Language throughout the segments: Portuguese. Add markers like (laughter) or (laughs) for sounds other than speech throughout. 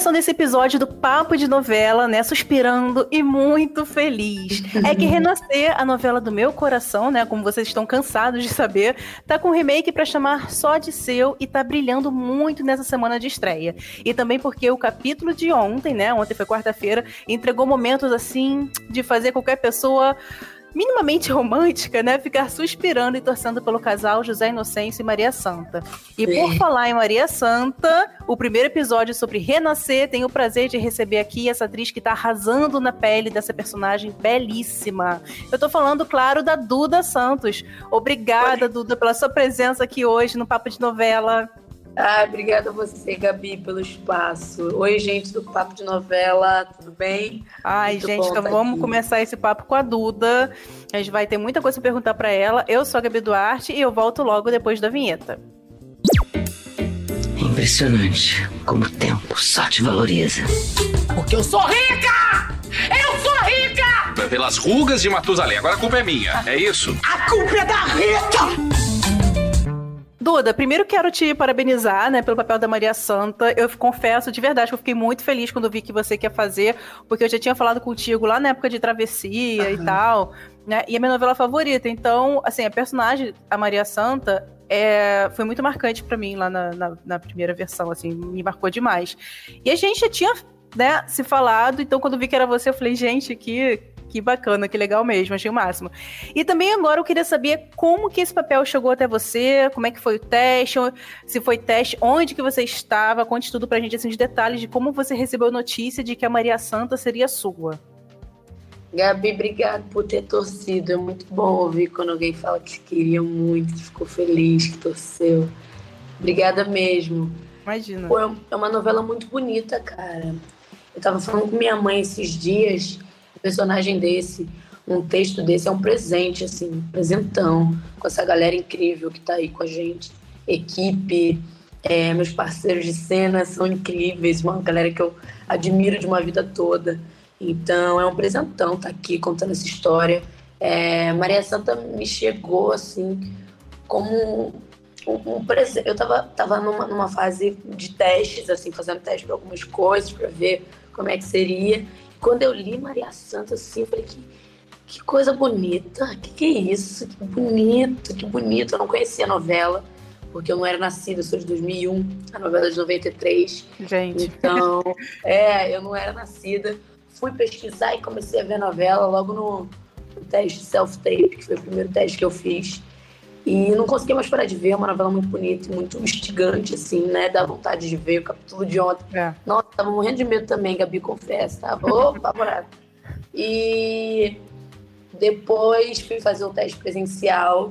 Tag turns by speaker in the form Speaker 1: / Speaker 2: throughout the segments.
Speaker 1: Começando esse episódio do Papo de Novela, né? Suspirando e muito feliz. É que Renascer, a novela do meu coração, né? Como vocês estão cansados de saber, tá com remake para chamar só de seu e tá brilhando muito nessa semana de estreia. E também porque o capítulo de ontem, né? Ontem foi quarta-feira, entregou momentos assim de fazer qualquer pessoa minimamente romântica, né? Ficar suspirando e torcendo pelo casal José Inocêncio e Maria Santa. E Sim. por falar em Maria Santa, o primeiro episódio sobre renascer, tenho o prazer de receber aqui essa atriz que tá arrasando na pele dessa personagem belíssima. Eu tô falando, claro, da Duda Santos. Obrigada, Oi. Duda, pela sua presença aqui hoje no Papo de Novela.
Speaker 2: Ah, obrigada a você, Gabi, pelo espaço. Oi, gente do Papo de Novela, tudo bem?
Speaker 1: Ai, Muito gente, então tá vamos aqui. começar esse papo com a Duda. A gente vai ter muita coisa para perguntar para ela. Eu sou a Gabi Duarte e eu volto logo depois da vinheta.
Speaker 3: É impressionante como o tempo só te valoriza.
Speaker 4: Porque eu sou rica! Eu sou rica!
Speaker 5: Pelas rugas de Matusalém, agora a culpa é minha, é isso?
Speaker 4: A culpa é da Rita!
Speaker 1: Duda, primeiro quero te parabenizar, né, pelo papel da Maria Santa. Eu confesso de verdade que eu fiquei muito feliz quando vi que você quer fazer, porque eu já tinha falado contigo lá na época de Travessia uhum. e tal, né? E é minha novela favorita. Então, assim, a personagem, a Maria Santa, é, foi muito marcante para mim lá na, na, na, primeira versão, assim, me marcou demais. E a gente já tinha, né, se falado, então quando vi que era você, eu falei, gente, que, que bacana, que legal mesmo, achei o máximo. E também agora eu queria saber como que esse papel chegou até você, como é que foi o teste, se foi teste, onde que você estava, conte tudo pra gente, assim, de detalhes de como você recebeu a notícia de que a Maria Santa seria sua.
Speaker 2: Gabi, obrigado por ter torcido. É muito bom ouvir quando alguém fala que queria muito, que ficou feliz, que torceu. Obrigada mesmo.
Speaker 1: Imagina.
Speaker 2: Pô, é uma novela muito bonita, cara. Eu tava falando com minha mãe esses dias personagem desse, um texto desse é um presente, assim, um presentão, com essa galera incrível que tá aí com a gente. Equipe, é, meus parceiros de cena são incríveis, uma galera que eu admiro de uma vida toda. Então é um presentão estar tá aqui contando essa história. É, Maria Santa me chegou assim como um, um presente. Eu tava, tava numa, numa fase de testes, assim, fazendo teste para algumas coisas, para ver como é que seria. Quando eu li Maria Santa, assim, eu falei que, que coisa bonita, que que é isso? Que bonito, que bonito. Eu não conhecia a novela, porque eu não era nascida, eu sou de 2001, a novela é de 93.
Speaker 1: Gente.
Speaker 2: Então, é, eu não era nascida. Fui pesquisar e comecei a ver a novela logo no, no teste self-tape, que foi o primeiro teste que eu fiz. E não consegui mais parar de ver, é uma novela muito bonita, muito instigante, assim, né? Dá vontade de ver o capítulo de ontem. É. tava morrendo de medo também, Gabi, confessa. Tava apavorada. e depois fui fazer o teste presencial,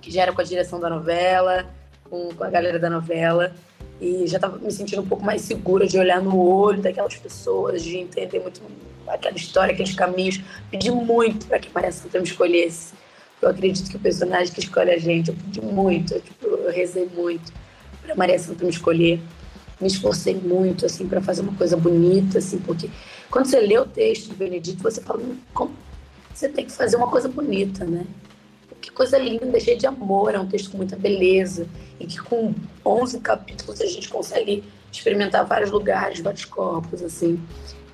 Speaker 2: que já era com a direção da novela, com, com a galera da novela. E já tava me sentindo um pouco mais segura de olhar no olho daquelas pessoas, de entender muito aquela história, aqueles caminhos. Pedi muito para que Maria Santa me escolhesse eu acredito que o personagem que escolhe a gente, eu pedi muito, eu, tipo, eu rezei muito para Maria Santa me escolher. Me esforcei muito, assim, para fazer uma coisa bonita, assim, porque quando você lê o texto do Benedito, você fala, hum, como você tem que fazer uma coisa bonita, né? Que coisa linda, cheia de amor, é um texto com muita beleza, e que com 11 capítulos a gente consegue experimentar vários lugares, vários corpos, assim.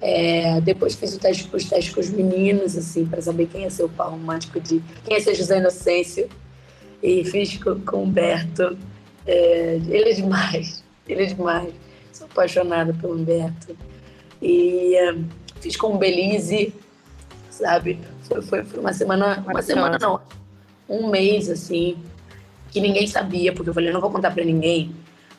Speaker 2: É, depois fiz teste, os testes com os meninos, assim, para saber quem ia ser o romântico de. quem ser José Inocêncio. E fiz com, com o Humberto. É, ele é demais, ele é demais. Sou apaixonada pelo Humberto. E é, fiz com o Belize, sabe? Foi, foi, foi uma semana. Uma semana não. Um mês, assim, que ninguém sabia, porque eu falei, não vou contar para ninguém,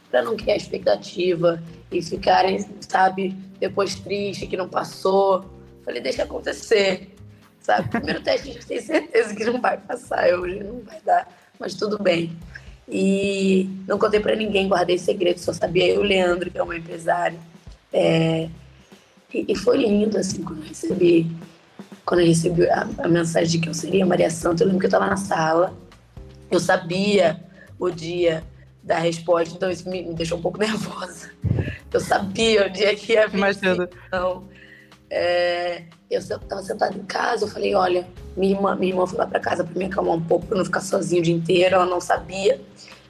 Speaker 2: para não criar expectativa e ficarem, sabe, depois triste que não passou. Falei, deixa acontecer. Sabe? Primeiro teste a gente tem certeza que não vai passar, hoje não vai dar, mas tudo bem. E não contei para ninguém, guardei segredo, só sabia eu o Leandro, que é uma empresária. É, e, e, foi lindo, assim, quando eu recebi, quando eu recebi a, a mensagem de que eu seria Maria Santa, eu lembro que eu estava na sala, eu sabia o dia da resposta, então isso me, me deixou um pouco (laughs) nervosa. Eu sabia o dia que ia vir.
Speaker 1: Imagina.
Speaker 2: Então, é, eu estava sentada em casa, eu falei, olha, minha irmã, minha irmã foi lá para casa para me acalmar um pouco, para não ficar sozinha o dia inteiro, ela não sabia.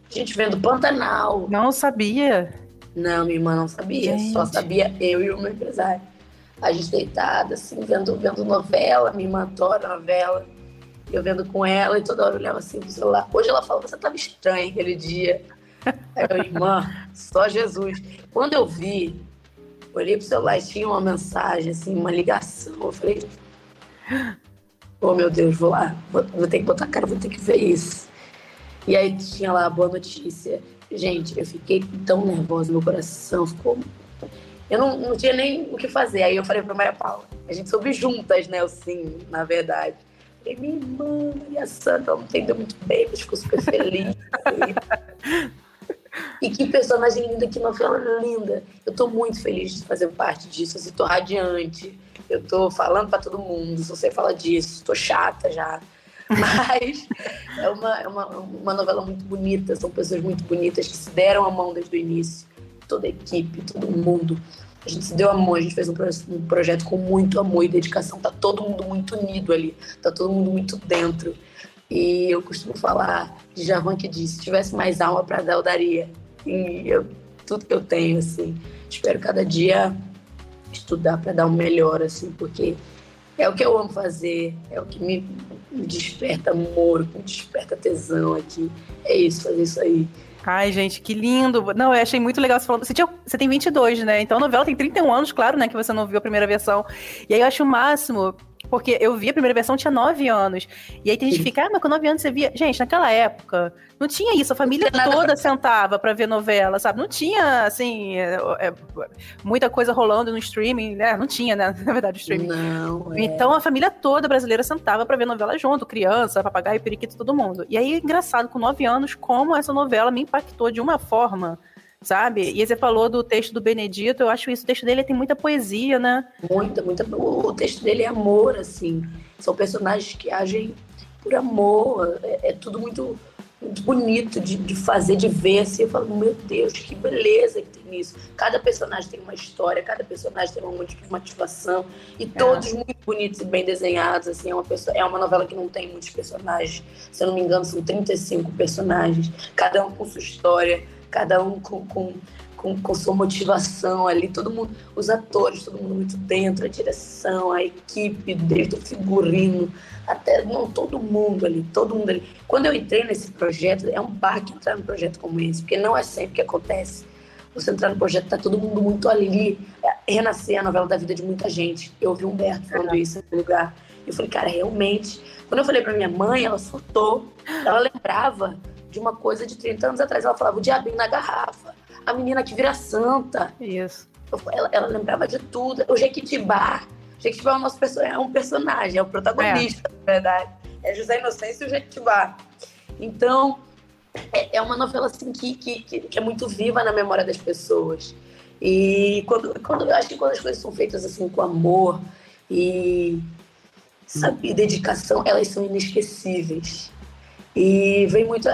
Speaker 2: Gente vendo Pantanal.
Speaker 1: Não sabia?
Speaker 2: Não, minha irmã não sabia, gente. só sabia eu e o meu empresário. A gente deitada, assim, vendo, vendo novela, minha irmã adora novela. Eu vendo com ela e toda hora eu olhava assim pro celular. Hoje ela falou, você estava estranha aquele dia. Aí eu, irmã, só Jesus. Quando eu vi, olhei pro celular e tinha uma mensagem, assim, uma ligação. Eu falei, oh meu Deus, vou lá, vou, vou ter que botar a cara, vou ter que ver isso. E aí tinha lá a boa notícia. Gente, eu fiquei tão nervosa, meu coração ficou. Eu não, não tinha nem o que fazer. Aí eu falei pra Maria Paula, a gente soube juntas, né? O sim, na verdade. Falei, minha irmã, Maria Santa, ela não entendeu muito bem, mas ficou super feliz. E que personagem linda, que novela linda. Eu tô muito feliz de fazer parte disso, assim, tô radiante. Eu tô falando para todo mundo, se você fala disso, tô chata já. (laughs) Mas é uma, é uma, uma novela muito bonita, são pessoas muito bonitas que se deram a mão desde o início. Toda a equipe, todo mundo. A gente se deu amor, a gente fez um, um projeto com muito amor e dedicação. Tá todo mundo muito unido ali, tá todo mundo muito dentro. E eu costumo falar de Javan que disse: se tivesse mais alma para dar, eu daria. E eu, tudo que eu tenho, assim, espero cada dia estudar para dar o um melhor, assim, porque é o que eu amo fazer, é o que me, desperta amor, me desperta tesão aqui. É isso, fazer isso aí.
Speaker 1: Ai, gente, que lindo. Não, eu achei muito legal você falando. Você, tinha, você tem 22, né? Então a novela tem 31 anos, claro, né? Que você não viu a primeira versão. E aí eu acho o máximo porque eu vi a primeira versão, tinha 9 anos. E aí tem gente que fica, ah, mas com 9 anos você via. Gente, naquela época, não tinha isso. A família toda pra... sentava para ver novela, sabe? Não tinha, assim, é, é, muita coisa rolando no streaming, né? Não tinha, né? (laughs) Na verdade, o streaming.
Speaker 2: Não.
Speaker 1: É. Então a família toda brasileira sentava para ver novela junto, criança, papagaio, periquito, todo mundo. E aí, engraçado, com 9 anos, como essa novela me impactou de uma forma sabe? E você falou do texto do Benedito, eu acho isso, o texto dele tem muita poesia, né?
Speaker 2: Muita, muita. O texto dele é amor, assim. São personagens que agem por amor. É, é tudo muito, muito bonito de, de, fazer, de ver, assim. Eu falo, meu Deus, que beleza que tem nisso. Cada personagem tem uma história, cada personagem tem uma motivação. E é. todos muito bonitos e bem desenhados, assim. É uma, pessoa, é uma novela que não tem muitos personagens. Se eu não me engano, são 35 personagens. Cada um com sua história cada um com, com, com, com, sua motivação ali, todo mundo, os atores, todo mundo muito dentro, a direção, a equipe, desde o figurino, até não, todo mundo ali, todo mundo ali. Quando eu entrei nesse projeto, é um baque entrar num projeto como esse, porque não é sempre que acontece. Você entrar no projeto, tá todo mundo muito ali, é, renascer a novela da vida de muita gente. Eu ouvi o Humberto falando é. isso em lugar. Eu falei, cara, realmente. Quando eu falei para minha mãe, ela surtou. Ela lembrava de uma coisa de 30 anos atrás. Ela falava o diabinho na garrafa, a menina que vira santa.
Speaker 1: Isso.
Speaker 2: Ela, ela lembrava de tudo. O Jequitibá. O Jequitibá é, o nosso, é um personagem, é o protagonista, é. na verdade. É José Inocêncio e o Jequitibá. Então, é, é uma novela assim, que, que, que, é muito viva na memória das pessoas. E quando, quando, eu acho que quando as coisas são feitas assim com amor e, sabe, dedicação, elas são inesquecíveis. E vem muito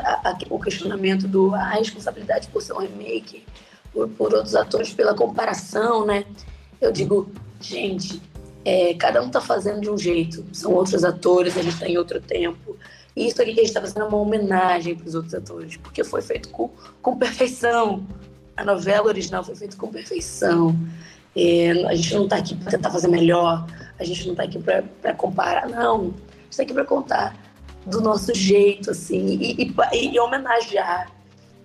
Speaker 2: o questionamento do a responsabilidade por ser um remake, por, por outros atores, pela comparação, né? Eu digo, gente, é, cada um está fazendo de um jeito. São outros atores, a gente está em outro tempo. E isso aqui que a gente está fazendo é uma homenagem para os outros atores, porque foi feito com, com perfeição. A novela original foi feita com perfeição. É, a gente não está aqui para tentar fazer melhor, a gente não está aqui para comparar, não. A gente está aqui para contar do nosso jeito, assim, e, e, e homenagear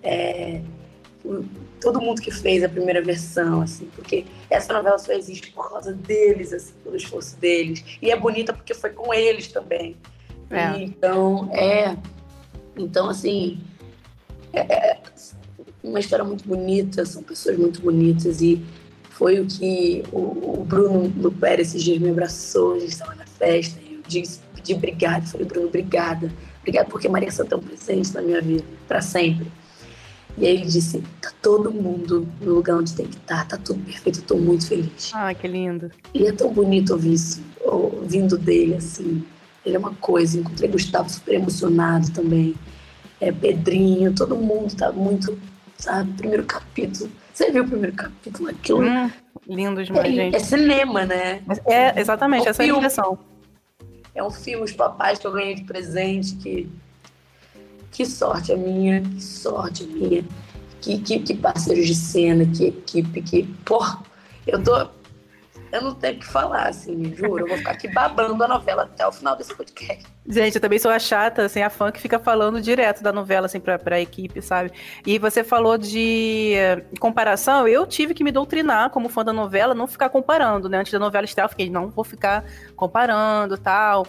Speaker 2: é, todo mundo que fez a primeira versão, assim, porque essa novela só existe por causa deles, assim, pelo esforço deles. E é bonita porque foi com eles também. É. então, é. Então, assim, é, é uma história muito bonita, são pessoas muito bonitas e foi o que o, o Bruno do Pérez esses dias me abraçou, a gente estava na festa, e eu disse de obrigado. Falei, Bruno, obrigada. Obrigada porque Maria Santa é um presente na minha vida, para sempre. E aí ele disse: tá todo mundo no lugar onde tem que estar, tá, tá tudo perfeito, eu tô muito feliz.
Speaker 1: Ah, que lindo.
Speaker 2: E é tão bonito ouvir isso, ouvindo dele, assim. Ele é uma coisa. Encontrei Gustavo super emocionado também. É, Pedrinho, todo mundo tá muito, sabe? Primeiro capítulo, Você viu o primeiro capítulo? Aquilo
Speaker 1: Hum, lindo demais,
Speaker 2: é,
Speaker 1: gente.
Speaker 2: é cinema, né?
Speaker 1: É, exatamente,
Speaker 2: É um
Speaker 1: essa é a
Speaker 2: filme.
Speaker 1: impressão.
Speaker 2: É um filme, os papais que eu ganhei de presente, que. Que sorte a minha, que sorte a minha. Que, que, que parceiros de cena, que equipe, que. Porra, eu tô. Eu não tenho o que falar, assim, juro. Eu vou ficar aqui babando a novela até o final desse podcast.
Speaker 1: Gente, eu também sou a chata, assim, a fã que fica falando direto da novela, assim, pra, pra equipe, sabe? E você falou de comparação, eu tive que me doutrinar como fã da novela, não ficar comparando, né? Antes da novela estrear, eu fiquei, não vou ficar comparando tal.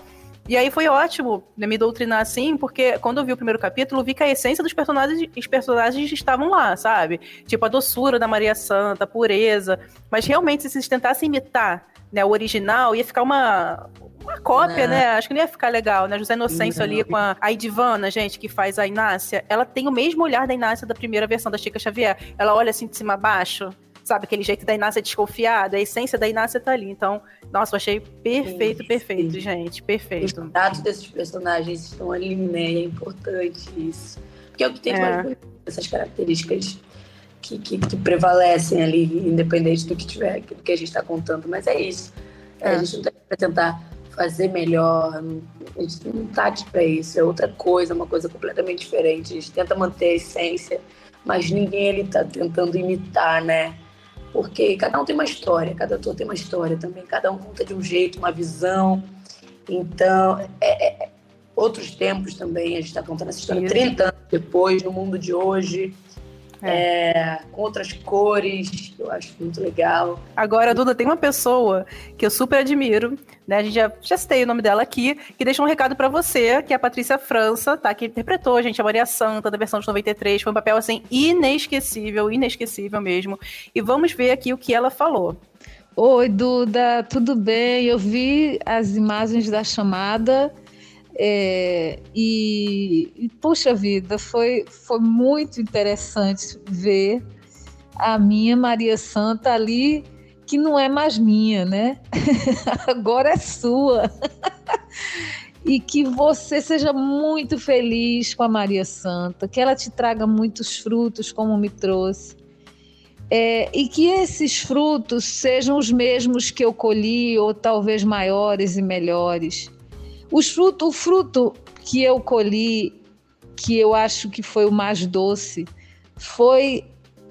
Speaker 1: E aí foi ótimo né, me doutrinar assim, porque quando eu vi o primeiro capítulo, vi que a essência dos personagens, os personagens estavam lá, sabe? Tipo, a doçura da Maria Santa, a pureza. Mas realmente, se vocês tentassem imitar né, o original, ia ficar uma, uma cópia,
Speaker 2: Não.
Speaker 1: né? Acho que não ia ficar legal, né? José Inocêncio ali com a, a Idivana, gente, que faz a Inácia, ela tem o mesmo olhar da Inácia da primeira versão da Chica Xavier. Ela olha assim de cima a baixo, sabe? Aquele jeito da Inácia desconfiada, a essência da Inácia tá ali. Então, nossa, eu achei perfeito,
Speaker 2: Sim,
Speaker 1: perfeito,
Speaker 2: sim.
Speaker 1: gente.
Speaker 2: Os
Speaker 1: Perfeito.
Speaker 2: dados desses personagens estão ali, né? É importante isso. Porque é o que tem
Speaker 1: É.
Speaker 2: mais essas características que, que, que prevalecem ali, independente do que tiver, do que a gente está contando. Mas é isso. É,
Speaker 1: É.
Speaker 2: A gente não tem que tentar fazer melhor, a gente não tá aqui para isso. É outra coisa, uma coisa completamente diferente. A gente tenta manter a essência, mas ninguém ali tá tentando imitar, né? Porque cada um tem uma história, cada ator tem uma história também, cada um conta de um jeito, uma visão. Então, é, é- é outros tempos também, a gente está contando essa história
Speaker 1: Isso.
Speaker 2: 30 anos depois, no mundo de hoje, é, com outras cores, que eu acho muito legal.
Speaker 1: Agora, Duda, tem uma pessoa que eu super admiro, né? A gente já, já citei o nome dela aqui, que deixou um recado pra você, que é a Patrícia França, tá? Que interpretou, a gente, a Maria Santa, da versão de 93. Foi um papel, assim, inesquecível, inesquecível mesmo. E vamos ver aqui o que ela falou.
Speaker 6: Oi, Duda, tudo bem? Eu vi as imagens da chamada é, e, e, puxa vida, foi, foi muito interessante ver a minha Maria Santa ali, que não é mais minha, né? (laughs) Agora é sua. E que você seja muito feliz com a Maria Santa, que ela te traga muitos frutos, como me trouxe. É, e que esses frutos sejam os mesmos que eu colhi, ou talvez maiores e melhores. Os fruto, o fruto que eu colhi, que eu acho que foi o mais doce, foi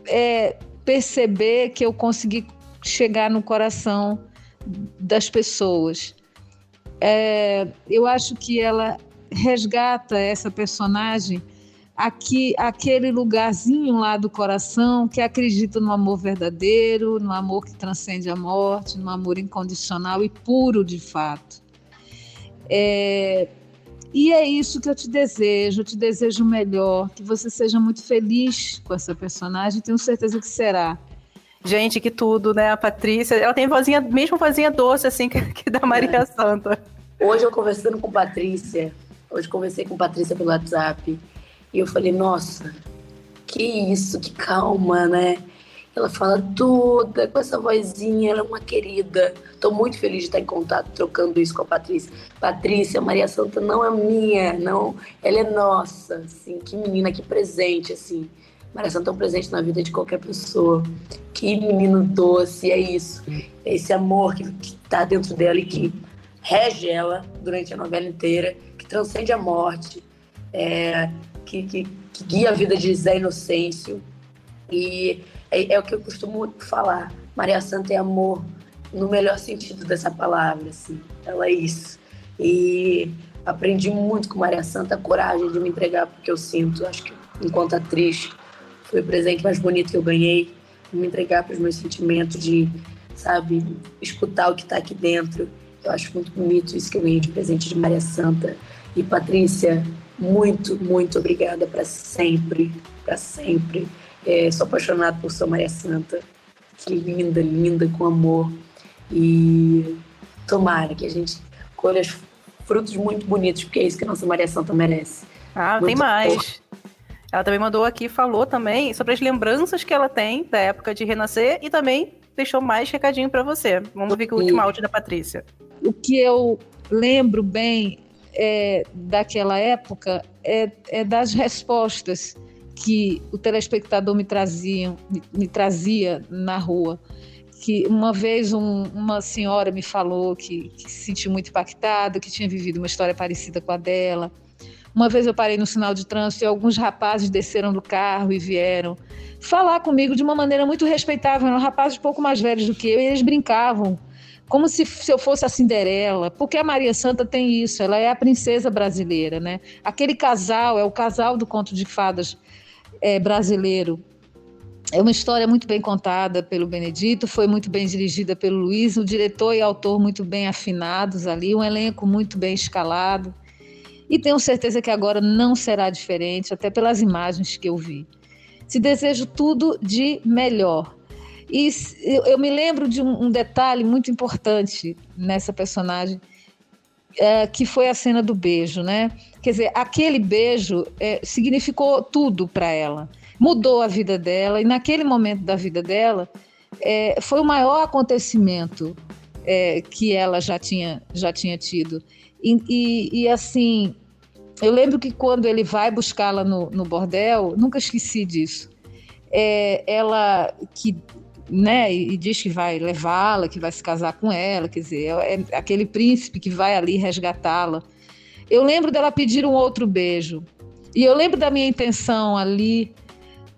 Speaker 6: é, perceber que eu consegui chegar no coração das pessoas. É, eu acho que ela resgata essa personagem aqui, aquele lugarzinho lá do coração que acredita no amor verdadeiro, no amor que transcende a morte, no amor incondicional e puro de fato. É, e é isso que eu te desejo, eu te desejo o melhor, que você seja muito feliz com essa personagem, tenho certeza que será.
Speaker 1: Gente, que tudo, né? A Patrícia, ela tem vozinha, mesmo vozinha doce, assim, (laughs) que, que da Maria é. Santa.
Speaker 2: Hoje eu conversando com Patrícia, hoje conversei com Patrícia pelo WhatsApp, e eu falei, nossa, que isso, que calma, né? Ela fala toda com essa vozinha, ela é uma querida. Estou muito feliz de estar em contato, trocando isso com a Patrícia. Patrícia, Maria Santa não é minha, não, ela é nossa, assim, que menina, que presente, assim. Maria Santa é um presente na vida de qualquer pessoa. Que menino doce, é isso. É esse amor que, está dentro dela e que rege ela durante a novela inteira, que transcende a morte, é, que, que, que guia a vida de Zé Inocêncio. E é, é, o que eu costumo falar. Maria Santa é amor no melhor sentido dessa palavra, assim. Ela é isso. E aprendi muito com Maria Santa a coragem de me entregar porque eu sinto. Acho que enquanto atriz foi o presente mais bonito que eu ganhei, me entregar para os meus sentimentos de, sabe, escutar o que está aqui dentro. Eu acho muito bonito isso que eu ganhei de presente de Maria Santa. E Patrícia, muito, muito obrigada para sempre, para sempre. É, sou apaixonada por sua Maria Santa. Que linda, linda, com amor. E tomara que a gente colha frutos muito bonitos, porque é isso que a nossa Maria Santa merece.
Speaker 1: Ah, muito tem mais. Amor. Ela também mandou aqui, falou também sobre as lembranças que ela tem da época de renascer e também deixou mais recadinho para você. Vamos ver que o último áudio da Patrícia.
Speaker 6: O que eu lembro bem é, daquela época é, é das respostas que o telespectador me trazia, me, me trazia na rua. Que uma vez um, uma senhora me falou que, que se sentiu muito impactada, que tinha vivido uma história parecida com a dela. Uma vez eu parei no sinal de trânsito e alguns rapazes desceram do carro e vieram falar comigo de uma maneira muito respeitável. Eram rapazes pouco mais velhos do que eu e eles brincavam como se, se eu fosse a Cinderela, porque a Maria Santa tem isso, ela é a princesa brasileira, né? Aquele casal é o casal do conto de fadas é, brasileiro. É uma história muito bem contada pelo Benedito, foi muito bem dirigida pelo Luiz, o diretor e autor muito bem afinados ali, um elenco muito bem escalado. E tenho certeza que agora não será diferente, até pelas imagens que eu vi. Se desejo tudo de melhor. E eu me lembro de um, detalhe muito importante nessa personagem, é, que foi a cena do beijo, né? Quer dizer, aquele beijo é, significou tudo para ela, mudou a vida dela, e naquele momento da vida dela, é, foi o maior acontecimento é, que ela já tinha, já tinha tido. E, e, e, assim, eu lembro que quando ele vai buscá-la no, no bordel, nunca esqueci disso. É, ela que né, e, diz que vai levá-la, que vai se casar com ela, quer dizer, é, é aquele príncipe que vai ali resgatá-la. Eu lembro dela pedir um outro beijo. E eu lembro da minha intenção ali,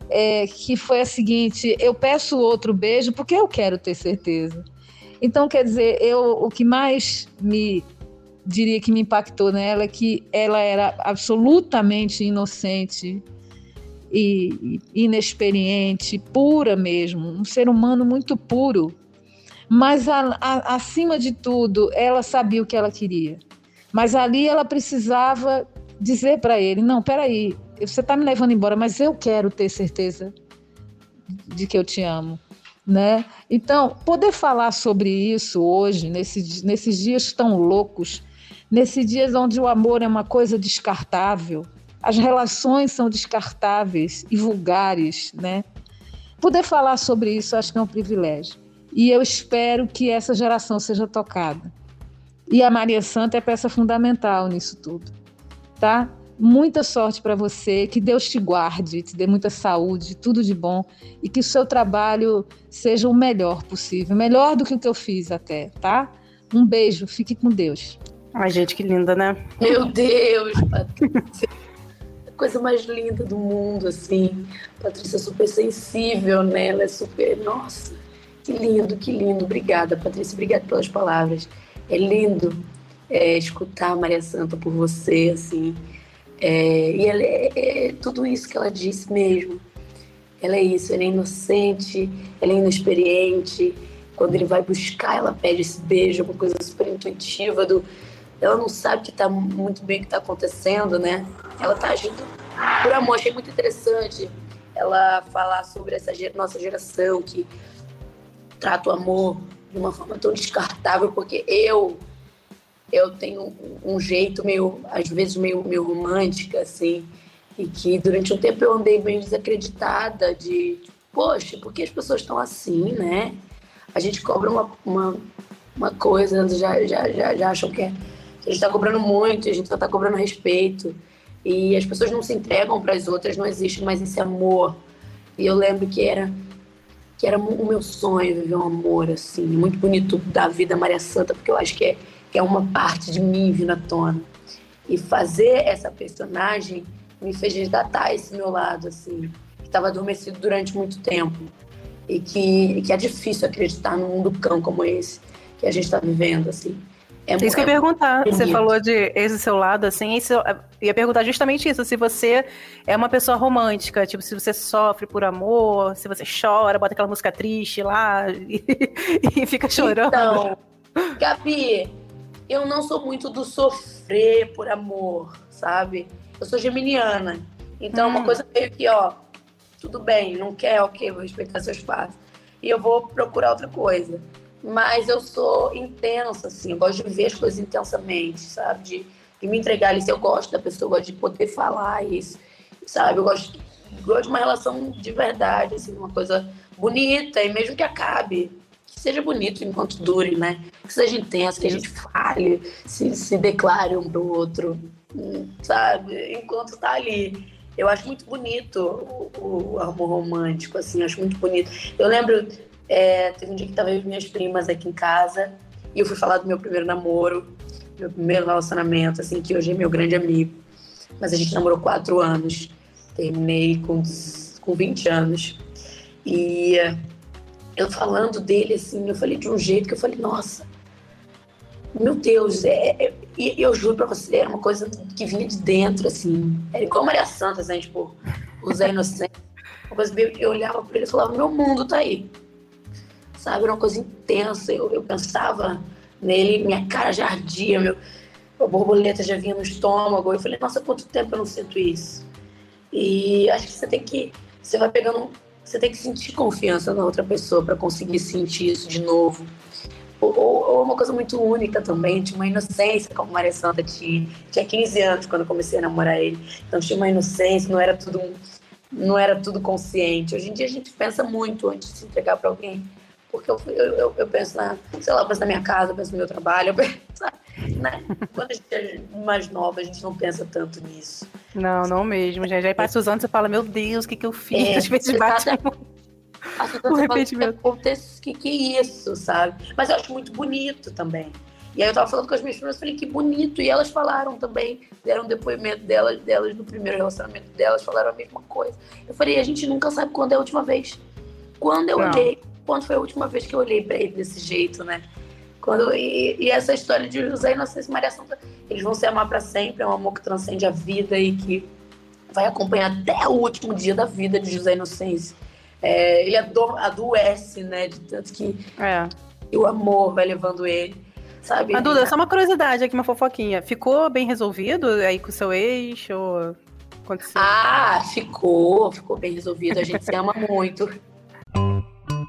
Speaker 6: é, que foi a seguinte: eu peço outro beijo porque eu quero ter certeza. Então, quer dizer, eu, o que mais me diria que me impactou nela é que ela era absolutamente inocente, e, inexperiente, pura mesmo, um ser humano muito puro. Mas a, a, acima de tudo, ela sabia o que ela queria. Mas ali ela precisava dizer para ele: não, peraí, você está me levando embora, mas eu quero ter certeza de que eu te amo. Né? Então, poder falar sobre isso hoje, nesse, nesses dias tão loucos, nesses dias onde o amor é uma coisa descartável, as relações são descartáveis e vulgares, né? Poder falar sobre isso acho que é um privilégio. E eu espero que essa geração seja tocada. E a Maria Santa é peça fundamental nisso tudo, tá? Muita sorte para você, que Deus te guarde, te dê muita saúde, tudo de bom e que o seu trabalho seja o melhor possível, melhor do que o que eu fiz até, tá? Um beijo, fique com Deus.
Speaker 1: Ai, gente, que linda, né?
Speaker 2: Meu Deus, Patrícia (laughs) coisa mais linda do mundo, assim. Patrícia é super sensível, né? Ela é super. Nossa, que lindo, que lindo. Obrigada, Patrícia. Obrigada pelas palavras. É lindo é, escutar a Maria Santa por você, assim. É, e ela é, é, tudo isso que ela disse mesmo. Ela é isso, ela é inocente, ela é inexperiente. Quando ele vai buscar, ela pede esse beijo, uma coisa super intuitiva do ela não sabe que tá muito bem o que está acontecendo, né? Ela está agindo por amor. Achei muito interessante ela falar sobre essa nossa geração que trata o amor de uma forma tão descartável, porque eu eu tenho um jeito meio, às vezes, meio, meio romântica, assim, e que durante um tempo eu andei bem desacreditada de, poxa, por que as pessoas estão assim, né? A gente cobra uma, uma, uma coisa, já, já, já, já acham que é gente está cobrando muito, a gente só está cobrando respeito. E as pessoas não se entregam para as outras, não existe mais esse amor. E eu lembro que era que era o meu sonho viver um amor assim, muito bonito da vida Maria Santa, porque eu acho que é, que é uma parte de mim vindo à tona. E fazer essa personagem me fez resgatar esse meu lado assim, que estava adormecido durante muito tempo e que, que é difícil acreditar num mundo cão como esse que a gente está vivendo assim.
Speaker 1: É, isso que eu ia perguntar. Você falou de esse seu lado, assim, isso, eu ia perguntar justamente isso, se você é uma pessoa romântica, tipo, se você sofre por amor, se você chora, bota aquela música triste lá (laughs) e, e fica chorando.
Speaker 2: Então, Gabi, eu não sou muito do sofrer por amor, sabe? Eu sou geminiana. Então, hum. uma coisa meio que, ó, tudo bem, não quer, ok, vou respeitar seu espaço. E eu vou procurar outra coisa mas eu sou intensa, assim, eu gosto de ver as coisas intensamente, sabe? De, de me entregar ali, se eu gosto da pessoa, eu gosto de poder falar isso, sabe? Eu gosto, gosto de uma relação de verdade, assim, uma coisa bonita, e mesmo que acabe, que seja bonito enquanto dure, né? Que seja intenso, que a gente fale, se, se declare um pro outro, sabe? Enquanto tá ali. Eu acho muito bonito o, o amor romântico, assim, acho muito bonito. Eu lembro, é, teve um dia que tava e minhas primas aqui em casa e eu fui falar do meu primeiro namoro, meu primeiro relacionamento, assim, que hoje é meu grande amigo. Mas a gente namorou quatro anos. Terminei com, com 20 anos. E eu falando dele, assim, eu falei de um jeito que eu falei, nossa, meu Deus, é, é, eu juro pra você, era uma coisa que vinha de dentro, assim. Era igual Maria Santa, assim, tipo, o Zé Inocente. Uma coisa que eu olhava pra ele e falava, meu mundo tá aí. Sabe, era uma coisa intensa. Eu, eu pensava nele, minha cara já ardia, meu, a borboleta já vinha no estômago. Eu falei, nossa, quanto tempo eu não sinto isso. E acho que você tem que, você vai pegando, você tem que sentir confiança na outra pessoa para conseguir sentir isso de novo. Ou, ou, uma coisa muito única também, tinha uma inocência como Maria Santa tinha. Tinha 15 anos quando comecei a namorar ele. Então tinha uma inocência, não era tudo não era tudo consciente. Hoje em dia a gente pensa muito antes de se entregar para alguém. Porque eu, eu, eu, eu, penso na, sei lá, eu penso na minha casa, eu penso no meu trabalho, eu penso, (laughs) né? Quando a gente é mais nova, a gente não pensa tanto nisso.
Speaker 1: Não, não mesmo, gente. Aí passa os anos e você fala, meu Deus, o que, que eu fiz? É, Às vezes bate (laughs)
Speaker 2: o arrependimento. O que, que é isso, sabe? Mas eu acho muito bonito também. E aí eu tava falando com as minhas filhas, falei que bonito. E elas falaram também, deram um depoimento delas, delas no primeiro relacionamento delas, falaram a mesma coisa. Eu falei, a gente nunca sabe quando é a última vez. Quando eu Não. olhei, quando foi a última vez que eu olhei para ele desse jeito, né? Quando, e, e, essa história de José Inocêncio e Maria Santa, eles vão se amar para sempre, é um amor que transcende a vida e que vai acompanhar até o último dia da vida de José Inocêncio. É, ele adoece, né? De tanto que é. o amor vai levando ele. Sabe?
Speaker 1: Mas, Duda, só uma curiosidade aqui, uma fofoquinha. Ficou bem resolvido aí com o seu ex? Ou aconteceu?
Speaker 2: Ah, ficou, ficou bem resolvido. A gente se ama muito.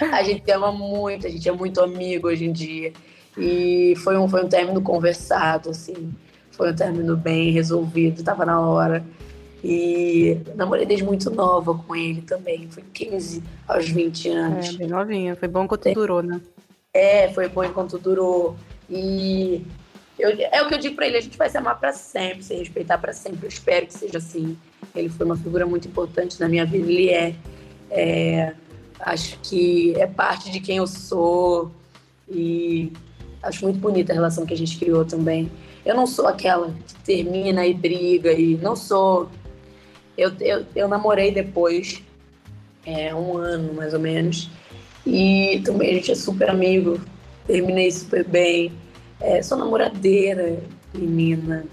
Speaker 2: A gente ama muito, a gente é muito amigo hoje em dia. E foi um, foi um término conversado, assim. Foi um término bem resolvido, estava na hora. E namorei desde muito nova com ele também. Foi 15 aos 20 anos.
Speaker 1: É, bem novinha. Foi bom enquanto é, durou, né?
Speaker 2: É, foi bom enquanto durou. E eu, é o que eu digo pra ele: a gente vai se amar para sempre, se respeitar para sempre. Eu espero que seja assim. Ele foi uma figura muito importante na minha vida. Ele é, é acho que é parte de quem eu sou. E Acho muito bonita a relação que a gente criou também. Eu não sou aquela que termina e briga, e não sou. Eu, eu, eu namorei depois, é, um ano mais ou menos, e também a gente é super amigo, terminei super bem. É, sou namoradeira, menina.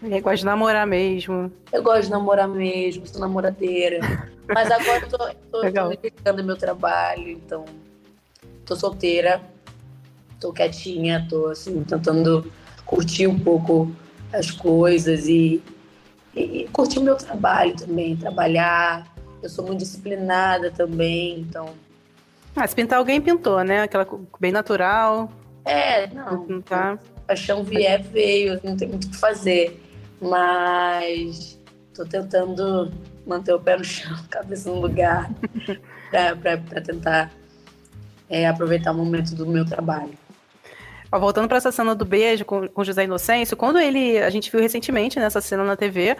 Speaker 1: Eu gosto de namorar mesmo.
Speaker 2: Eu gosto de namorar mesmo, sou namoradeira. (laughs) Mas agora eu tô, tô, tô dedicando meu trabalho, então tô solteira tô quietinha, tô assim, tentando curtir um pouco as coisas e, e, e curtir o meu trabalho também, trabalhar. Eu sou muito disciplinada também, então.
Speaker 1: Ah, se pintar alguém pintou, né? Aquela bem natural.
Speaker 2: É, não. não tá. Paixão vier, veio, não tem muito o que fazer. Mas tô tentando manter o pé no chão, (laughs) cabeça no lugar, (laughs) para tentar é, aproveitar o momento do meu trabalho.
Speaker 1: Ó, voltando para essa cena do beijo com, com José Inocêncio, quando ele. A gente viu recentemente nessa cena na TV.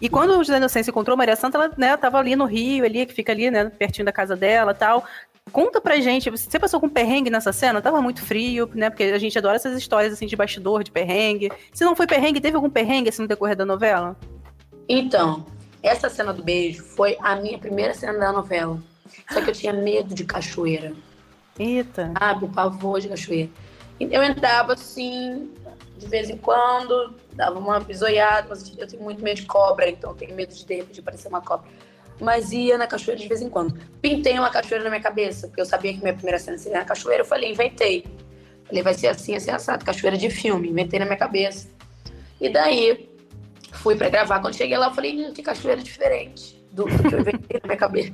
Speaker 1: E quando o José Inocêncio encontrou Maria Santa, ela né, tava ali no Rio, ali, que fica ali, né, pertinho da casa dela tal. Conta pra gente, você passou com perrengue nessa cena? Tava muito frio, né? Porque a gente adora essas histórias assim de bastidor, de perrengue. Se não foi perrengue, teve algum perrengue assim no decorrer da novela?
Speaker 2: Então, essa cena do beijo foi a minha primeira cena da novela. Só que eu tinha medo de cachoeira.
Speaker 1: Eita.
Speaker 2: Ah, o pavor de cachoeira. Eu entrava assim, de vez em quando, dava uma bisoiada, mas eu tenho muito medo de cobra, então eu tenho medo de de repente aparecer uma cobra. Mas ia na cachoeira de vez em quando. Pintei uma cachoeira na minha cabeça, porque eu sabia que minha primeira cena seria na cachoeira. Eu falei, inventei. Falei, vai ser assim, assim, assado, cachoeira de filme. Inventei na minha cabeça. E daí, fui para gravar. Quando cheguei lá, eu falei, hum, que cachoeira diferente. do, do que eu inventei na minha cabeça.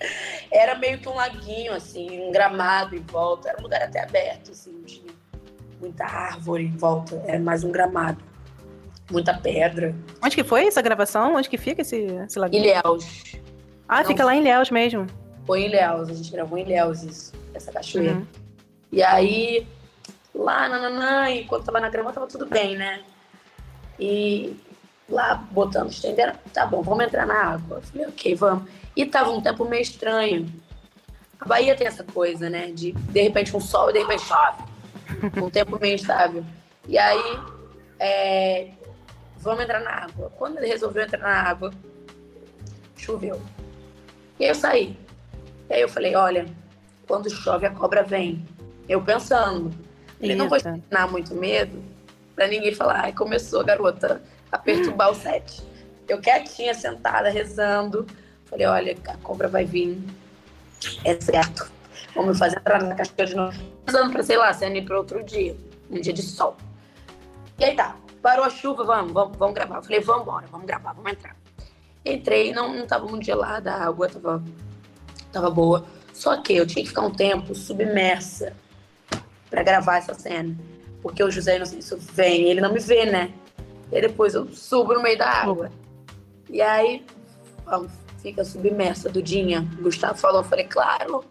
Speaker 2: (laughs) Era meio que um laguinho, assim, um gramado em volta. Era um lugar até aberto, assim, tinha muita árvore em volta. Era mais um gramado. Muita pedra.
Speaker 1: Onde que foi essa gravação? Onde que fica esse, esse laguinho?
Speaker 2: Ilhéus.
Speaker 1: Ah,
Speaker 2: Não.
Speaker 1: fica lá em Ilhéus mesmo.
Speaker 2: Foi em Ilhéus, a gente gravou em Ilhéus isso, essa cachoeira.
Speaker 1: Uhum.
Speaker 2: E aí, lá, nananã, enquanto tava na grama, tava tudo bem, né? E lá, botando, estendendo, tá bom, vamos entrar na água. Eu falei, ok, vamos. E tava um tempo meio estranho. A Bahia tem essa coisa, né? De, de repente, um sol e de repente chove. (laughs) Um tempo meio instável. E aí, é, vamos entrar na água. Quando ele resolveu entrar na água, choveu. E aí eu saí. E aí eu falei, olha, quando chove a cobra vem. Eu pensando, ele não vou ensinar muito medo pra ninguém falar, ai, começou a garota a perturbar o set. Eu quietinha, sentada, rezando. Falei, olha, a cobra vai vir. É certo. Vamos fazer entrar na cachoeira de novo. Rezando pra, sei lá, sendo ir pra outro dia. Um dia de sol. E aí tá, parou a chuva, vamos, vamos, vamos gravar. Eu falei, vamos embora, vamos gravar, vamos entrar. Entrei, não, não tava muito gelada, a água tava, tava boa. Só que eu tinha que ficar um tempo submersa pra gravar essa cena. Porque o José Inocêncio vem, ele não me vê, né? E depois eu subo no meio da água. E aí, fica submersa, Dudinha. O Gustavo falou, eu falei, claro.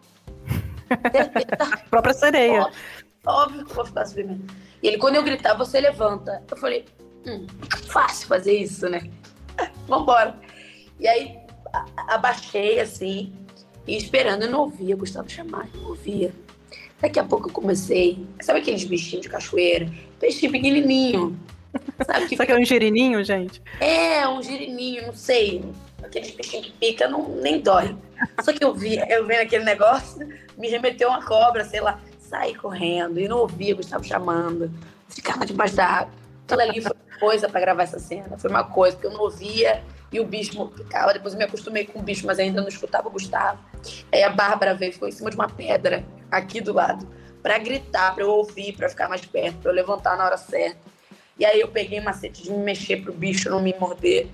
Speaker 2: Certeza. (laughs)
Speaker 1: Própria sereia.
Speaker 2: Óbvio, óbvio que vou ficar submersa. E ele, quando eu gritar, você levanta. Eu falei, hum, fácil fazer isso, né? (laughs) Vambora. E aí, a- abaixei assim, e esperando, eu não ouvia Gustavo chamar, eu não ouvia. Daqui a pouco eu comecei, sabe aqueles bichinhos de cachoeira? Peixinho pequenininho. Sabe que
Speaker 1: aqui é um girininho, gente?
Speaker 2: é, um girininho, não sei. Aqueles peixinhos que pica, não, nem dói. Só que eu vi, eu vendo aquele negócio, me remeteu uma cobra, sei lá. Saí correndo e não ouvia Gustavo chamando. Ficava debaixo da água. Aquilo ali foi uma coisa pra gravar essa cena. Foi uma coisa, porque eu não ouvia e o bicho picava. Depois eu me acostumei com o bicho, mas ainda não escutava o Gustavo. Aí a Bárbara veio e ficou em cima de uma pedra, aqui do lado, pra gritar, pra eu ouvir, pra ficar mais perto, pra eu levantar na hora certa. E aí eu peguei macete de me mexer pro bicho não me morder.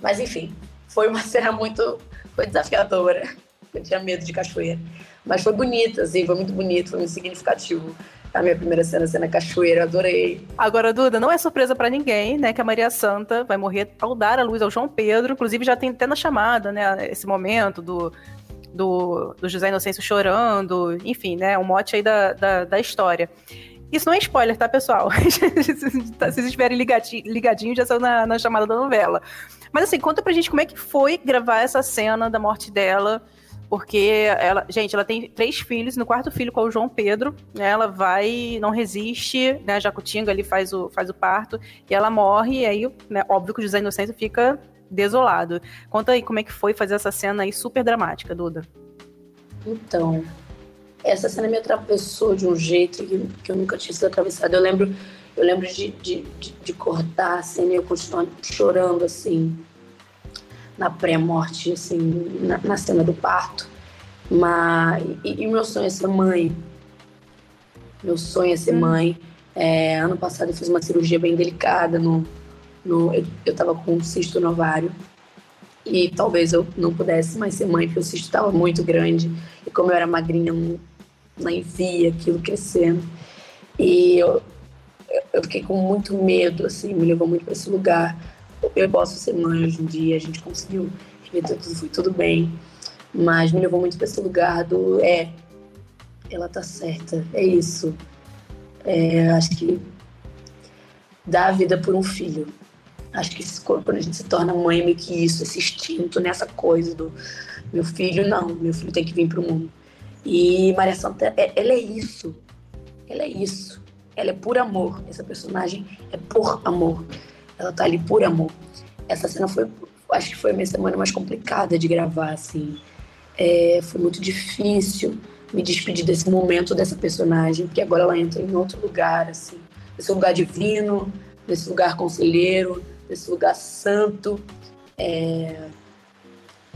Speaker 2: Mas enfim, foi uma (laughs) cena muito. Foi desafiadora. Eu tinha medo de cachoeira. Mas foi bonita, assim, foi muito bonito, foi muito significativo. A minha primeira cena, cena cachoeira, adorei.
Speaker 1: Agora, Duda, não é surpresa pra ninguém, né, que a Maria Santa vai morrer ao dar a luz ao João Pedro. Inclusive, já tem até na chamada, né, esse momento do, do, do José Inocêncio chorando, enfim, né, um mote aí da, da, da história. Isso não é spoiler, tá, pessoal? (laughs) Se vocês estiverem ligadi- ligadinhos, já saiu na, na chamada da novela. Mas assim, conta pra gente como é que foi gravar essa cena da morte dela. Porque ela, gente, ela tem três filhos, no quarto filho com o João Pedro, né? Ela vai, não resiste, né? Jacutinga ali faz o, faz o parto, e ela morre, e aí, né, óbvio que o José Inocêncio fica desolado. Conta aí como é que foi fazer essa cena aí super dramática, Duda.
Speaker 2: Então, essa cena me atravessou de um jeito que, que eu nunca tinha sido atravessada. Eu lembro, eu lembro de, de, de, de cortar a cena e eu continuar chorando, assim, na pré-morte, assim, na, na cena do parto. Mas, e, e meu sonho é ser mãe. Meu sonho é ser mãe. É, ano passado eu fiz uma cirurgia bem delicada. No, no, eu, eu tava com um cisto no ovário. E talvez eu não pudesse mais ser mãe, porque o cisto estava muito grande. E como eu era magrinha, não, nem via aquilo crescendo. E eu, eu- fiquei com muito medo, assim, me levou muito para esse lugar. Eu posso ser mãe hoje em dia, a gente conseguiu tudo, foi tudo bem. Mas me levou muito para esse lugar do, é, ela tá certa, é isso. É, acho que dar a vida por um filho. Acho que isso, quando a gente se torna mãe, é meio que isso, esse instinto, nessa coisa do meu filho, não, meu filho tem que vir pro mundo. E Maria Santa, é- ela é isso. Ela é isso. Ela é por amor. Essa personagem é por amor. Ela tá ali por amor. Essa cena foi, acho que foi a minha semana mais complicada de gravar, assim. É, foi muito difícil me despedir desse momento dessa personagem, porque agora ela entra em outro lugar, assim. Esse lugar divino, desse lugar conselheiro, desse lugar santo. É,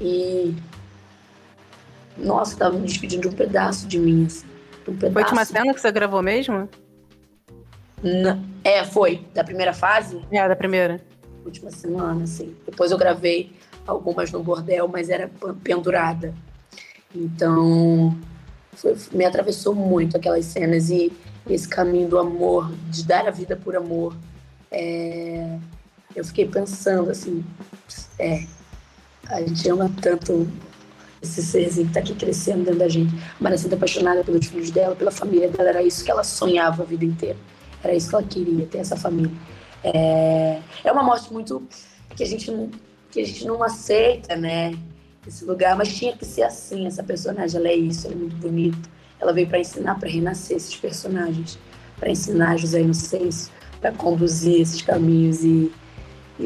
Speaker 2: E. Nossa, tava me despedindo de um pedaço de mim, assim. De um pedaço.
Speaker 1: Foi a última cena que você gravou mesmo?
Speaker 2: É, foi. Da primeira fase,
Speaker 1: É, da primeira.
Speaker 2: última semana, assim. Depois eu gravei algumas no bordel, mas era pendurada. Então, foi, me atravessou muito aquelas cenas e esse caminho do amor, de dar a vida por amor. É, eu fiquei pensando assim, é, a gente ama tanto esse serzinho que está aqui crescendo dentro da gente. A Maria apaixonada pelos filhos dela, pela família dela, era isso que ela sonhava a vida inteira. Era isso que ela queria, ter essa família. É, é uma morte muito que a gente não, que a gente não aceita, né? Esse lugar, mas tinha que ser assim. Essa personagem, ela é isso, ela é muito bonita. Ela veio para ensinar, para renascer esses personagens, para ensinar José Inocêncio, para conduzir esses caminhos e,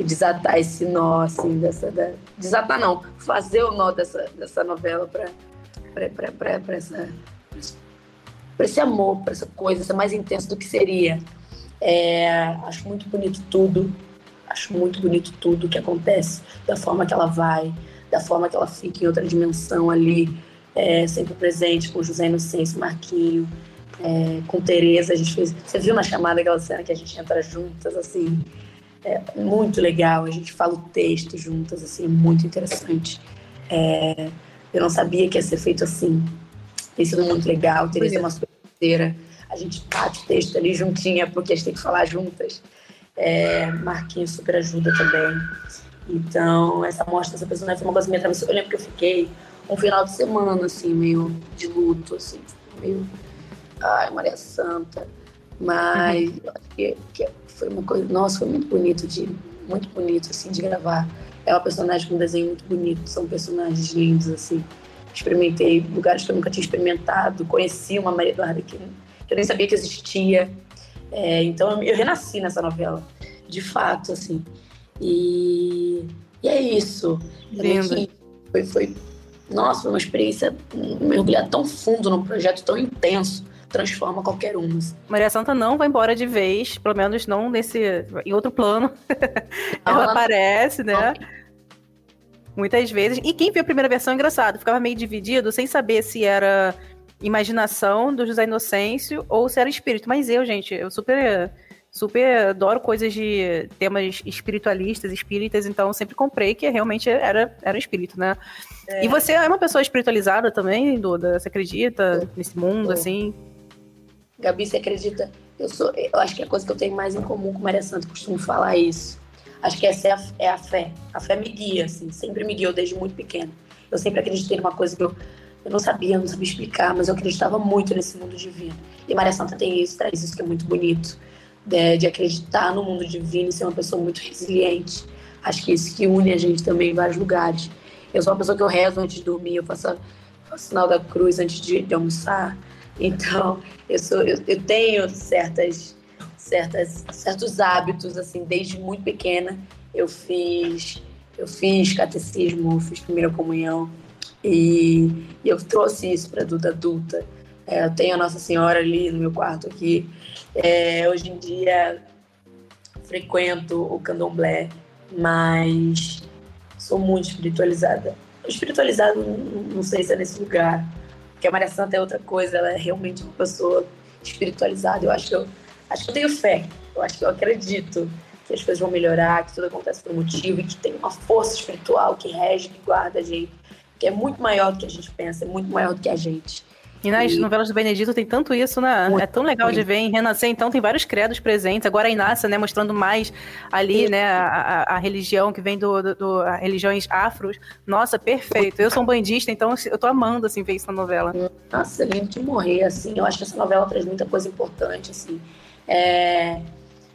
Speaker 2: e, desatar esse nó, assim, dessa. Da, desatar não, fazer o nó dessa, dessa novela para essa para esse amor, para essa coisa, ser mais intenso do que seria. É, acho muito bonito tudo, acho muito bonito tudo que acontece, da forma que ela vai, da forma que ela fica em outra dimensão ali, é, sempre presente com José Inocêncio, Marquinho, é, com Tereza. A gente fez. Você viu na chamada aquela cena que a gente entra juntas, assim, é muito legal. A gente fala o texto juntas, assim, é muito interessante. É, eu não sabia que ia ser feito assim. Tem sido muito legal. Tereza é uma superdeira. A gente bate o texto ali juntinha, porque a gente tem que falar juntas. É, Marquinhos super ajuda também. Então, essa mostra dessa personagem foi uma coisa que me atravessou. Eu lembro que eu fiquei um final de semana, assim, meio de luto, assim, meio. Ai, Maria Santa. Mas uhum. acho que, que, foi uma coisa. Nossa, foi muito bonito de. Muito bonito, assim, de gravar. É uma personagem com um desenho muito bonito, são personagens lindos, assim. Experimentei lugares que eu nunca tinha experimentado, conheci uma Maria Eduarda que, que eu nem sabia que existia. É, então eu, eu renasci nessa novela, de fato, assim. E, e é isso.
Speaker 1: Lindo.
Speaker 2: Foi, foi, nossa, foi uma experiência mergulhar tão fundo num projeto tão intenso. Transforma qualquer um. Assim.
Speaker 1: Maria Santa não vai embora de vez, pelo menos não nesse. em outro plano. ela, ela aparece, né? Muitas vezes. E quem viu a primeira versão, é engraçado, ficava meio dividido, sem saber se era imaginação do José Inocêncio ou se era espírito. Mas eu, gente, eu super super adoro coisas de temas espiritualistas, espíritas, então sempre comprei que realmente era, era espírito, né? É. E você é uma pessoa espiritualizada também, Duda? Você acredita nesse mundo, assim?
Speaker 2: Gabi, você acredita? Eu, sou, eu acho que é a coisa que eu tenho mais em comum com Maria Santa, costumo falar isso. Acho que essa é a, é a fé. A fé me guia, assim, sempre me guiou desde muito pequeno. Eu sempre acreditei numa coisa que eu, eu não sabia, não sabia explicar, mas eu acreditava muito nesse mundo divino. E Maria Santa tem isso, traz isso que é muito bonito de, de acreditar no mundo divino e ser uma pessoa muito resiliente. Acho que isso que une a gente também em vários lugares. Eu sou uma pessoa que eu rezo antes de dormir, eu faço, faço sinal da cruz antes de, de almoçar. Então, eu, sou, eu, eu tenho certas, certas, certos hábitos, assim, desde muito pequena. Eu fiz, eu fiz catecismo, fiz primeira comunhão e, e eu trouxe isso para a adulta adulta. É, eu tenho a Nossa Senhora ali no meu quarto aqui. É, hoje em dia frequento o candomblé, mas sou muito espiritualizada. Espiritualizada, não sei se é nesse lugar, porque a Maria Santa é outra coisa, ela é realmente uma pessoa espiritualizada. Eu acho que eu, acho que eu tenho fé, eu acho que eu acredito que as coisas vão melhorar, que tudo acontece por um motivo e que tem uma força espiritual que rege, que guarda a gente, que é muito maior do que a gente pensa, é muito maior do que a gente.
Speaker 1: E nas e... novelas do Benedito tem tanto isso, né? Muito, é tão legal de ver. Em Renascer, então, tem vários credos presentes. Agora a Inácia, né, mostrando mais ali, né, a, a, a, religião que vem do, do, do religiões afros. Nossa, perfeito. Eu sou um bandista, então eu tô amando, assim, ver isso na novela.
Speaker 2: Nossa, lindo de morrer, assim. Eu acho que essa novela traz muita coisa importante, assim. É...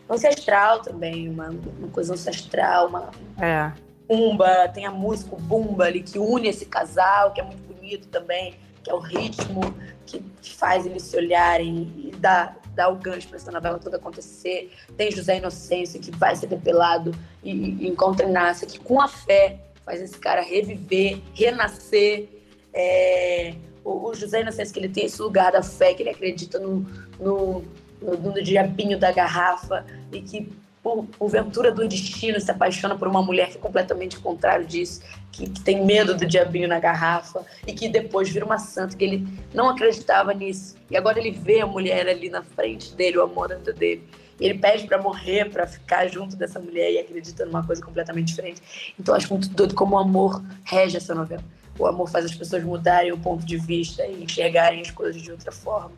Speaker 2: Ancestral também, uma, uma coisa ancestral, uma...
Speaker 1: É.
Speaker 2: Bumba, tem a música Bumba ali, que une esse casal, que é muito bonito também que é o ritmo que faz eles se olharem e dá, dá o gancho para essa novela toda acontecer. Tem José Inocêncio, que vai ser depilado e, e encontra Inácia, que com a fé faz esse cara reviver, renascer. É, o, o, José Inocêncio, que ele tem esse lugar da fé, que ele acredita no, no, no, no diabinho da garrafa e que por, ventura do destino, se apaixona por uma mulher que é completamente contrário disso, que, que, tem medo do diabinho na garrafa e que depois vira uma santa, que ele não acreditava nisso. E agora ele vê a mulher ali na frente dele, o amor dentro dele. E ele pede para morrer, para ficar junto dessa mulher e acredita numa coisa completamente diferente. Então eu acho muito doido como o amor rege essa novela. O amor faz as pessoas mudarem o ponto de vista e enxergarem as coisas de outra forma.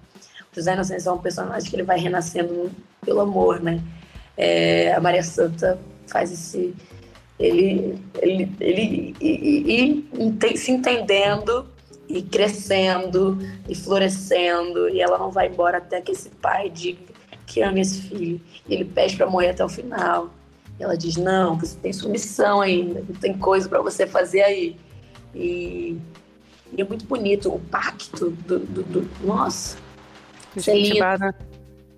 Speaker 2: O José Inocêncio é um personagem que ele vai renascendo pelo amor, né? É, a Maria Santa faz esse. Ele, ele, ele e, e, se entendendo e crescendo e florescendo, e ela não vai embora até que esse pai diga que ama esse filho. E ele pede para morrer até o final. E ela diz: Não, você tem submissão ainda, tem coisa para você fazer aí. E, e, é muito bonito o pacto do. do, do nossa,
Speaker 1: isso é lindo.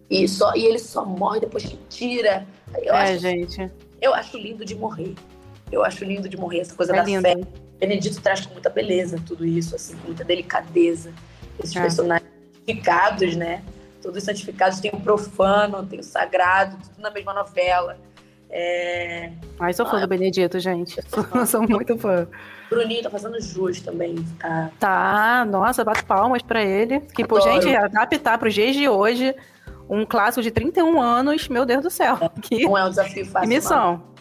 Speaker 2: E, só, e ele só morre depois que tira.
Speaker 1: Eu é, acho, gente.
Speaker 2: Eu acho lindo de morrer. Eu acho lindo de morrer, essa coisa é da lindo. fé. Benedito traz com muita beleza tudo isso, assim, com muita delicadeza. Esses é. personagens santificados, né? Todos santificados, tem o profano, tem o sagrado, tudo na mesma novela. É...
Speaker 1: Ai, sou fã ah, do Benedito, gente. Sou, (laughs) sou muito fã.
Speaker 2: Bruninho tá fazendo jus também. Tá,
Speaker 1: tá nossa, bato palmas pra ele. Que, por gente, adaptar pros dias de hoje um clássico de 31 anos, meu Deus do céu. Que,
Speaker 2: não é um desafio fácil.
Speaker 1: Que missão. Não.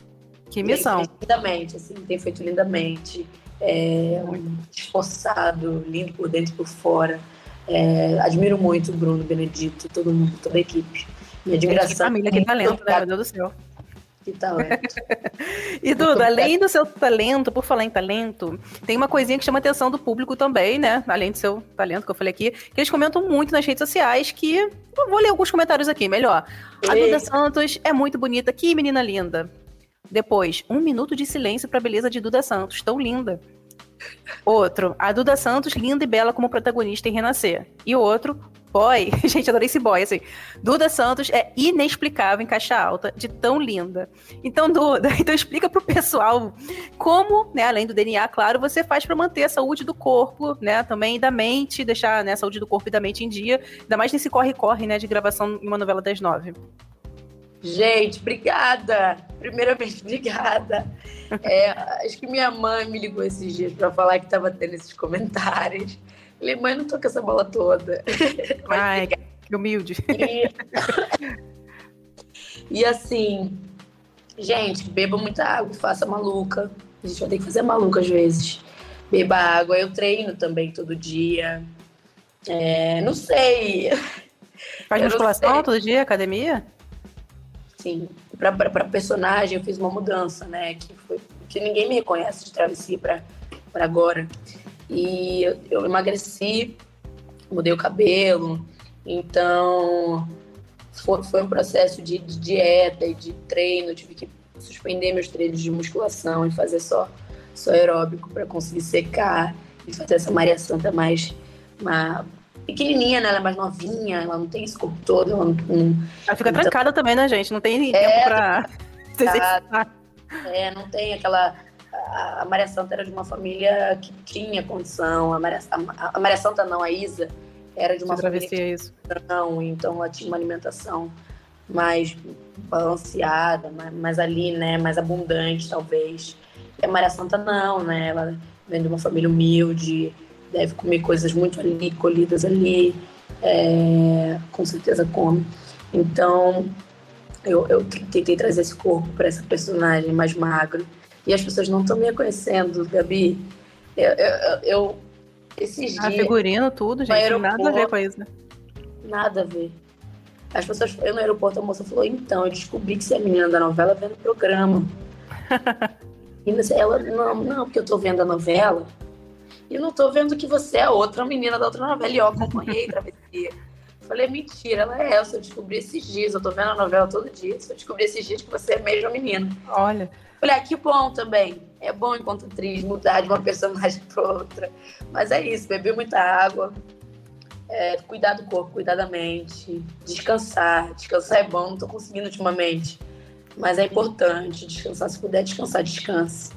Speaker 1: Que missão.
Speaker 2: Tem lindamente, assim, tem feito lindamente. É, esforçado, lindo por dentro e por fora. É, admiro muito o Bruno, Benedito, todo mundo, toda a equipe. Minha admiração.
Speaker 1: Família, que talento, né? Meu Deus do céu.
Speaker 2: Que talento. (laughs)
Speaker 1: e Duda, além do seu talento, por falar em talento, tem uma coisinha que chama a atenção do público também, né? Além do seu talento que eu falei aqui, que eles comentam muito nas redes sociais que. Eu vou ler alguns comentários aqui, melhor. A Duda Santos é muito bonita, que menina linda. Depois, um minuto de silêncio para a beleza de Duda Santos, tão linda. Outro, a Duda Santos, linda e bela como protagonista em Renascer. E outro, boy, (laughs) gente, adorei esse boy, assim. Duda Santos é inexplicável em caixa alta, de tão linda. Então, Duda, (laughs) então explica pro pessoal como, né, além do DNA, claro, você faz para manter a saúde do corpo, né, também da mente, deixar né, a saúde do corpo e da mente em dia, ainda mais nesse corre-corre, né, de gravação em uma novela das nove.
Speaker 2: Gente, obrigada. Primeiramente, obrigada. É, acho que minha mãe me ligou esses dias para falar que estava tendo esses comentários. Falei, mãe, não tô com essa bola toda. (laughs)
Speaker 1: Ai, que humilde.
Speaker 2: E, (laughs) e assim, gente, beba muita água, faça maluca. A gente vai ter que fazer maluca às vezes. Beba água. Eu treino também todo dia. É, não sei. (laughs)
Speaker 1: Faz musculação todo dia, academia?
Speaker 2: Sim. Para personagem, eu fiz uma mudança, né? Que foi que ninguém me reconhece de travessia para agora. E eu, eu emagreci, mudei o cabelo, então foi, foi um processo de, de, dieta e de treino. tive que suspender meus treinos de musculação e fazer só, só aeróbico para conseguir secar e fazer essa Maria Santa mais uma pequenininha, né? Ela é mais novinha, ela não tem esse corpo todo. Ela, não,
Speaker 1: ela fica então, trancada também, né, gente? Não tem é, tempo pra (laughs)
Speaker 2: É, não tem aquela a Maria Santa era de uma família que tinha condição. A Maria, a, a Maria Santa não, a Isa era de uma
Speaker 1: Você família que
Speaker 2: isso. não, então ela tinha uma alimentação mais balanceada, mais, mais, ali, né, mais abundante talvez. E a Maria Santa não, né? Ela vem de uma família humilde, deve comer coisas muito ali, colhidas ali, é, com certeza come. Então eu, eu tentei trazer esse corpo para essa personagem mais magro e as pessoas não estão me reconhecendo, Gabi. Eu, eu, eu esses
Speaker 1: ah, dias. figurino, tudo, gente. Nada a ver com isso, né?
Speaker 2: Nada a ver. As pessoas, eu no aeroporto, a moça falou: então, eu descobri que você é menina da novela vendo o programa. (laughs) e ela, não, não, porque eu tô vendo a novela e não tô vendo que você é outra menina da outra novela. E eu acompanhei travessia. Falei, mentira, ela é essa. Eu descobri esses dias. Eu tô vendo a novela todo dia. Eu descobri esses dias que você é mesmo menina.
Speaker 1: Olha.
Speaker 2: Falei, ah, que bom também. É bom enquanto atriz mudar de uma personagem (laughs) para outra. Mas é isso, beber muita água, é, cuidar do corpo, cuidar da mente, descansar. Descansar é bom, não tô conseguindo ultimamente. Mas é importante descansar. Se puder descansar, descanse.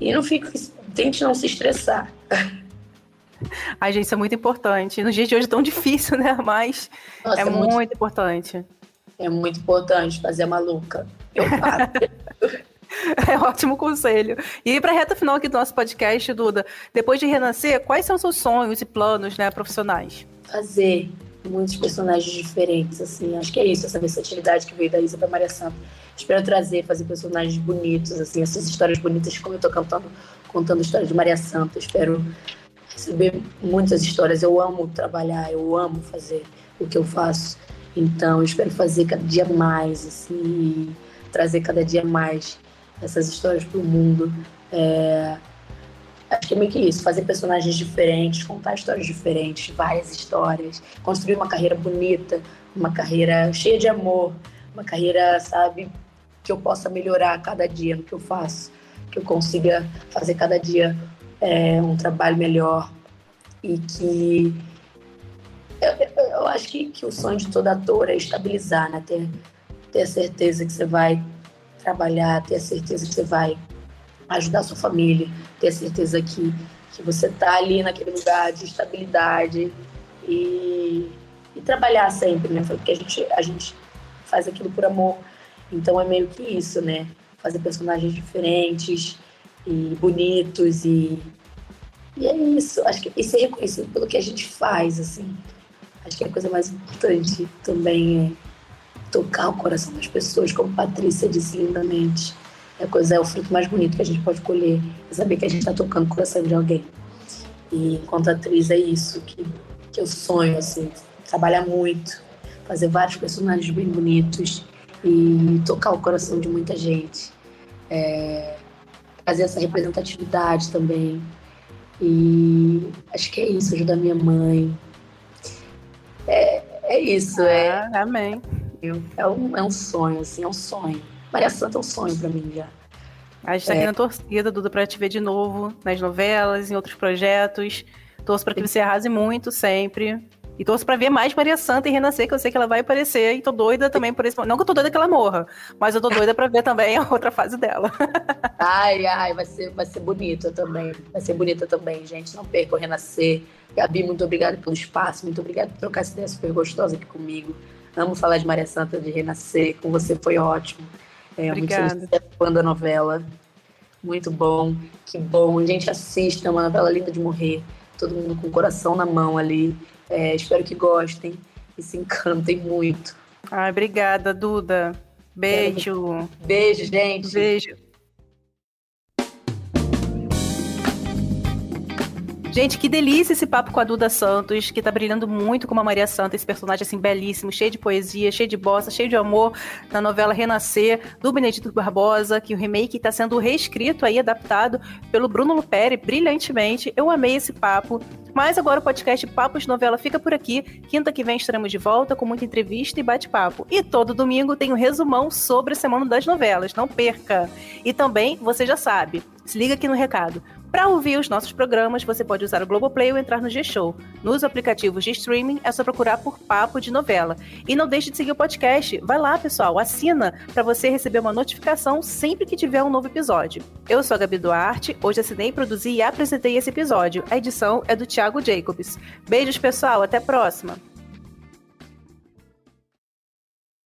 Speaker 2: E não fique, tente não se estressar. (laughs)
Speaker 1: Ai, gente, isso é muito importante. Nos dias de hoje é tão difícil, né? Mas Nossa, é, é muito... muito importante.
Speaker 2: É muito importante fazer a maluca. Eu faço. (laughs) (laughs)
Speaker 1: É ótimo conselho. E para a reta final aqui do nosso podcast, Duda, depois de renascer, quais são seus sonhos e planos né, profissionais?
Speaker 2: Fazer muitos personagens diferentes, assim. Acho que é isso, essa versatilidade que veio da Isa para Maria Santa. Espero trazer, fazer personagens bonitos, assim, essas histórias bonitas, como eu estou cantando, contando a história de Maria Santa. Espero receber muitas histórias. Eu amo trabalhar, eu amo fazer o que eu faço. Então, eu espero fazer cada dia mais, assim, trazer cada dia mais essas histórias para o mundo. É... Acho que é meio que isso, fazer personagens diferentes, contar histórias diferentes, várias histórias, construir uma carreira bonita, uma carreira cheia de amor, uma carreira, sabe, que eu possa melhorar cada dia no que eu faço, que eu consiga fazer cada dia é, um trabalho melhor e que eu, eu acho que, que, o sonho de todo ator é estabilizar, né? Ter, ter a certeza que você vai trabalhar, ter a certeza que você vai ajudar a sua família, ter a certeza que, que você está ali naquele lugar de estabilidade e, e trabalhar sempre, né? Porque a gente, a gente faz aquilo por amor. Então é meio que isso, né? Fazer personagens diferentes e bonitos e, e é isso. Acho que e ser reconhecido pelo que a gente faz, assim. Acho que a coisa mais importante também é tocar o coração das pessoas, como Patrícia disse lindamente. É, coisa, é o fruto mais bonito que a gente pode colher, é saber que a gente está tocando o coração de alguém. E enquanto atriz é isso que, que eu sonho, assim, trabalhar muito, fazer vários personagens bem bonitos e tocar o coração de muita gente. É, fazer essa representatividade também. E acho que é isso, ajudar minha mãe. É, é isso, é.
Speaker 1: Ah, amém.
Speaker 2: É um, é um sonho, assim, é um sonho. Maria Santa é um sonho para mim já.
Speaker 1: A gente tá é. aqui na torcida, Duda, pra te ver de novo nas novelas, em outros projetos. Torço para que você arrase muito sempre. E torço pra ver mais Maria Santa e renascer, que eu sei que ela vai aparecer. E tô doida também por esse Não que eu tô doida que ela morra, mas eu tô doida pra ver também a outra fase dela. (laughs)
Speaker 2: ai, ai, vai ser, vai ser bonita também. Vai ser bonita também, gente. Não perca o renascer. Gabi, muito obrigada pelo espaço. Muito obrigada por trocar essa ideia super gostosa aqui comigo. Amo falar de Maria Santa de Renascer. Com você foi ótimo. É, Obrigada. Muito fã da novela. Muito bom. Que bom. Gente, assista. É uma novela linda de morrer. Todo mundo com o coração na mão ali. É, espero que gostem e se encantem muito.
Speaker 1: Ai, obrigada, Duda. Beijo.
Speaker 2: Beijo, gente.
Speaker 1: Beijo. Gente, que delícia esse papo com a Duda Santos, que tá brilhando muito como a Maria Santa, esse personagem assim belíssimo, cheio de poesia, cheio de bossa, cheio de amor, na novela Renascer, do Benedito Barbosa, que o remake tá sendo reescrito aí, adaptado pelo Bruno Luperi, brilhantemente. Eu amei esse papo. Mas agora o podcast Papos de Novela fica por aqui. Quinta que vem estaremos de volta com muita entrevista e bate-papo. E todo domingo tem um resumão sobre a Semana das Novelas, não perca! E também, você já sabe, se liga aqui no recado. Para ouvir os nossos programas, você pode usar o Globoplay ou entrar no G-Show. Nos aplicativos de streaming é só procurar por Papo de Novela. E não deixe de seguir o podcast. Vai lá, pessoal, assina para você receber uma notificação sempre que tiver um novo episódio. Eu sou a Gabi Duarte, hoje assinei, produzi e apresentei esse episódio. A edição é do Thiago Jacobs. Beijos, pessoal, até a próxima!